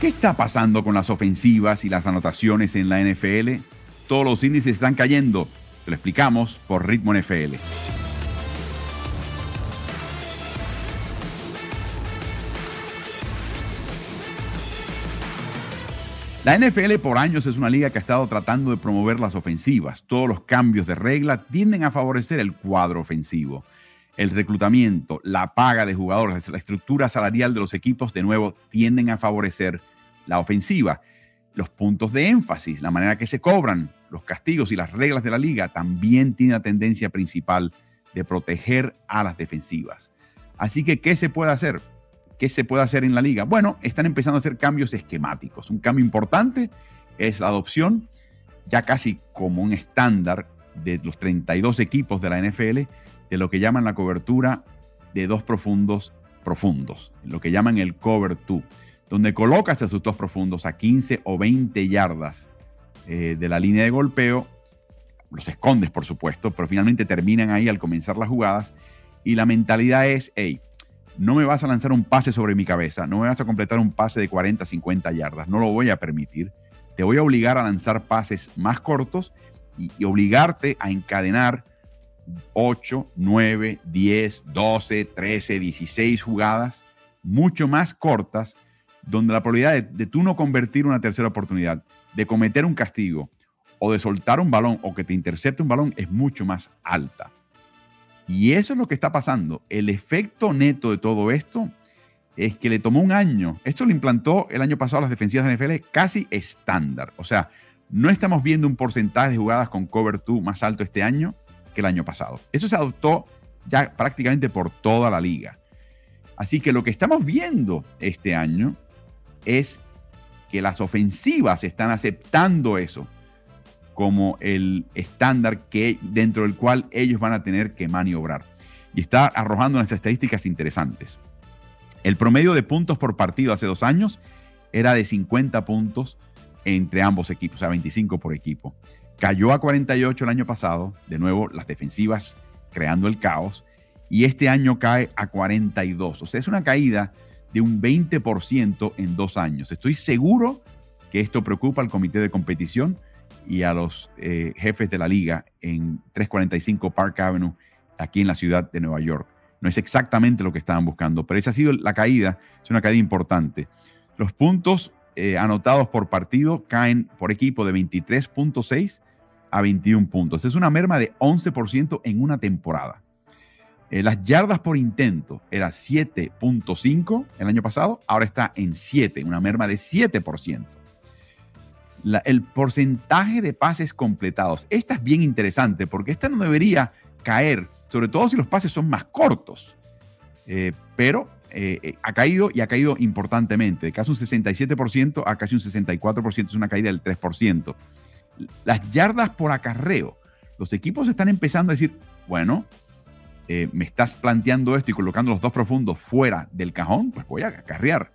¿Qué está pasando con las ofensivas y las anotaciones en la NFL? Todos los índices están cayendo. Te lo explicamos por Ritmo NFL. La NFL por años es una liga que ha estado tratando de promover las ofensivas. Todos los cambios de regla tienden a favorecer el cuadro ofensivo. El reclutamiento, la paga de jugadores, la estructura salarial de los equipos de nuevo tienden a favorecer la ofensiva. Los puntos de énfasis, la manera que se cobran, los castigos y las reglas de la liga también tienen la tendencia principal de proteger a las defensivas. Así que, ¿qué se puede hacer? ¿Qué se puede hacer en la liga? Bueno, están empezando a hacer cambios esquemáticos. Un cambio importante es la adopción, ya casi como un estándar de los 32 equipos de la NFL, de lo que llaman la cobertura de dos profundos profundos, lo que llaman el cover two, donde colocas a sus dos profundos a 15 o 20 yardas eh, de la línea de golpeo, los escondes por supuesto, pero finalmente terminan ahí al comenzar las jugadas y la mentalidad es, hey, no me vas a lanzar un pase sobre mi cabeza, no me vas a completar un pase de 40, 50 yardas, no lo voy a permitir. Te voy a obligar a lanzar pases más cortos y, obligarte a encadenar 8, 9, 10, 12, 13, 16 jugadas mucho más cortas, donde la probabilidad de, tú no convertir una tercera oportunidad, de cometer un castigo o de soltar un balón o que te intercepte un balón es mucho más alta. Y eso es lo que está pasando. El efecto neto de todo esto es que le tomó un año. Esto lo implantó el año pasado a las defensivas de NFL casi estándar. O sea, no estamos viendo un porcentaje de jugadas con cover 2 más alto este año que el año pasado. Eso se adoptó ya prácticamente por toda la liga. Así que lo que estamos viendo este año es que las ofensivas están aceptando eso como el estándar que, dentro del cual ellos van a tener que maniobrar. Y está arrojando unas estadísticas interesantes. El promedio de puntos por partido hace dos años era de 50 puntos entre ambos equipos, o sea, 25 por equipo. Cayó a 48 el año pasado, de nuevo las defensivas creando el caos, y este año cae a 42. O sea, es una caída de un 20% en dos años. Estoy seguro que esto preocupa al comité de competición y a los eh, jefes de la liga en 345 Park Avenue, aquí en la ciudad de Nueva York. No es exactamente lo que estaban buscando, pero esa ha sido la caída, es una caída importante. Los puntos eh, anotados por partido caen por equipo de 23.6 a 21 puntos. Es una merma de 11% en una temporada. Eh, las yardas por intento era 7.5 el año pasado, ahora está en 7, una merma de 7% el porcentaje de pases completados. Esta es bien interesante porque esta no debería caer, sobre todo si los pases son más cortos. Eh, pero eh, ha caído y ha caído importantemente, de casi un 67% a casi un 64%, es una caída del 3%. Las yardas por acarreo. Los equipos están empezando a decir, bueno, me estás planteando esto y colocando los dos profundos fuera del cajón, pues voy a acarrear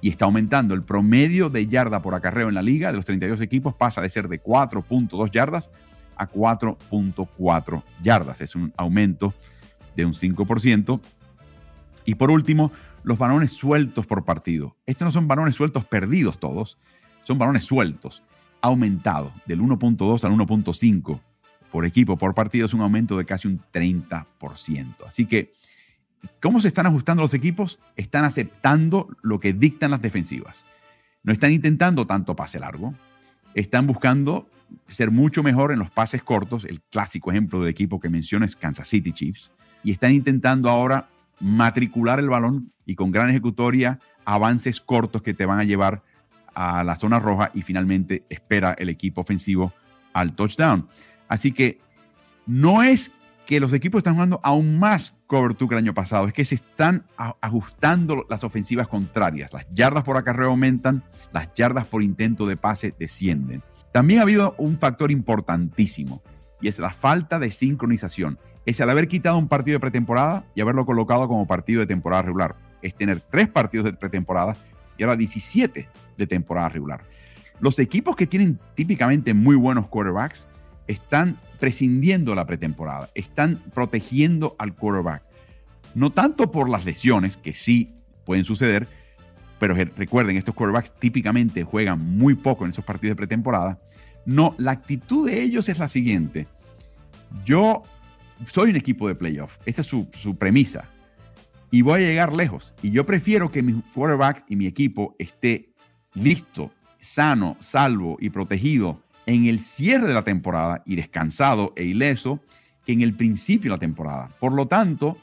y está aumentando. El promedio de yarda por acarreo en la liga de los 32 equipos pasa de ser de 4.2 yardas a 4.4 yardas. Es un aumento de un 5%. Y por último, los balones sueltos por partido. Estos no son balones sueltos perdidos todos, son balones sueltos. Aumentado del 1.2 al 1.5 por equipo por partido es un aumento de casi un 30%. Así que ¿Cómo se están ajustando los equipos? Están aceptando lo que dictan las defensivas. No están intentando tanto pase largo. Están buscando ser mucho mejor en los pases cortos. El clásico ejemplo del equipo que menciono es Kansas City Chiefs. Y están intentando ahora matricular el balón y con gran ejecutoria avances cortos que te van a llevar a la zona roja y finalmente espera el equipo ofensivo al touchdown. Así que no es que los equipos están jugando aún más cover que el año pasado, es que se están ajustando las ofensivas contrarias. Las yardas por acarreo aumentan, las yardas por intento de pase descienden. También ha habido un factor importantísimo y es la falta de sincronización. Es el haber quitado un partido de pretemporada y haberlo colocado como partido de temporada regular. Es tener tres partidos de pretemporada y ahora 17 de temporada regular. Los equipos que tienen típicamente muy buenos quarterbacks están prescindiendo la pretemporada, están protegiendo al quarterback. No tanto por las lesiones, que sí pueden suceder, pero recuerden, estos quarterbacks típicamente juegan muy poco en esos partidos de pretemporada. No, la actitud de ellos es la siguiente. Yo soy un equipo de playoff, esa es su, su premisa, y voy a llegar lejos. Y yo prefiero que mi quarterback y mi equipo esté listo, sano, salvo y protegido en el cierre de la temporada y descansado e ileso que en el principio de la temporada. Por lo tanto,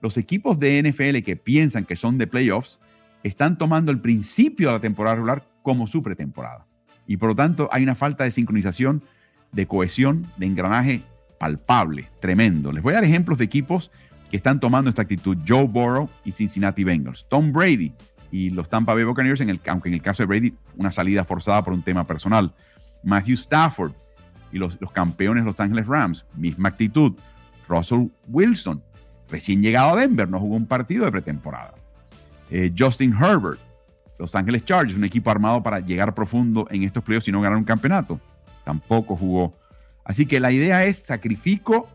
los equipos de NFL que piensan que son de playoffs están tomando el principio de la temporada regular como su pretemporada. Y por lo tanto hay una falta de sincronización, de cohesión, de engranaje palpable, tremendo. Les voy a dar ejemplos de equipos que están tomando esta actitud. Joe Burrow y Cincinnati Bengals. Tom Brady y los Tampa Bay Buccaneers, en el, aunque en el caso de Brady, una salida forzada por un tema personal. Matthew Stafford y los, los campeones Los Angeles Rams, misma actitud. Russell Wilson, recién llegado a Denver, no jugó un partido de pretemporada. Eh, Justin Herbert, Los Ángeles Chargers, un equipo armado para llegar profundo en estos playoffs y no ganar un campeonato, tampoco jugó. Así que la idea es sacrifico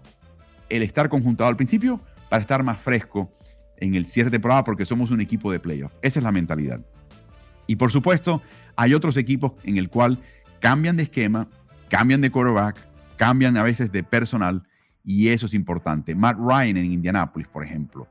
el estar conjuntado al principio para estar más fresco en el cierre de temporada porque somos un equipo de playoff. Esa es la mentalidad. Y por supuesto, hay otros equipos en el cual cambian de esquema, cambian de quarterback, cambian a veces de personal y eso es importante. Matt Ryan en Indianapolis, por ejemplo.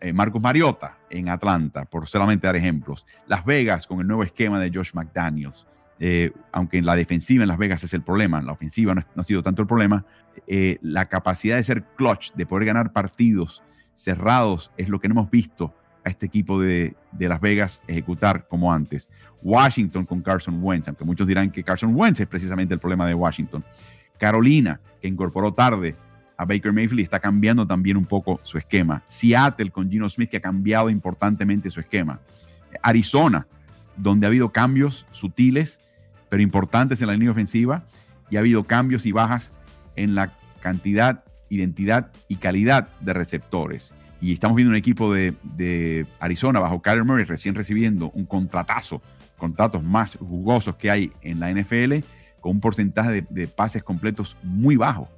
Eh, Marcos Mariota en Atlanta, por solamente dar ejemplos. Las Vegas con el nuevo esquema de Josh McDaniels. Eh, aunque en la defensiva en Las Vegas es el problema, la ofensiva no, ha sido tanto el problema, eh, la capacidad de ser clutch, de poder ganar partidos cerrados, es lo que no hemos visto este equipo de, de, Las Vegas ejecutar como antes. Washington con Carson Wentz, aunque muchos dirán que Carson Wentz es precisamente el problema de Washington. Carolina, que incorporó tarde a Baker Mayfield y está cambiando también un poco su esquema. Seattle con Gino Smith, que ha cambiado importantemente su esquema. Arizona, donde ha habido cambios sutiles, pero importantes en la línea ofensiva, y ha habido cambios y bajas en la cantidad, identidad y calidad de receptores. Y estamos viendo un equipo de, Arizona bajo Kyler Murray recién recibiendo un contratazo, contratos más jugosos que hay en la NFL, con un porcentaje de, de pases completos muy bajo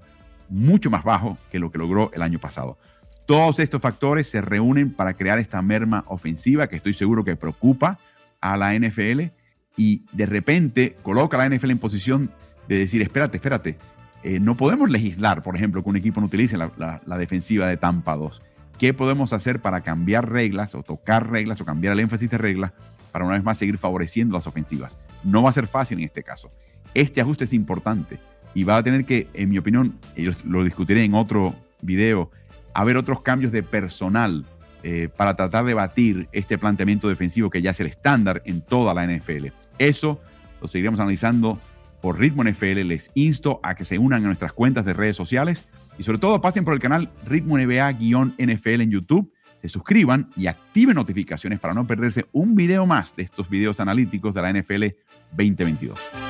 mucho más bajo que lo que logró el año pasado. Todos estos factores se reúnen para crear esta merma ofensiva que estoy seguro que preocupa a la NFL y de repente coloca a la NFL en posición de decir, espérate, espérate, eh, no podemos legislar, por ejemplo, que un equipo no utilice la, la defensiva de Tampa 2. ¿Qué podemos hacer para cambiar reglas o tocar reglas o cambiar el énfasis de reglas para una vez más seguir favoreciendo las ofensivas? No va a ser fácil en este caso. Este ajuste es importante y va a tener que, en mi opinión, lo discutiré en otro video, haber otros cambios de personal eh, para tratar de batir este planteamiento defensivo que ya es el estándar en toda la NFL. Eso lo seguiremos analizando por Ritmo NFL. Les insto a que se unan a nuestras cuentas de redes sociales y sobre todo pasen por el canal Ritmo NBA-NFL en YouTube, se suscriban y activen notificaciones para no perderse un video más de estos videos analíticos de la NFL 2022.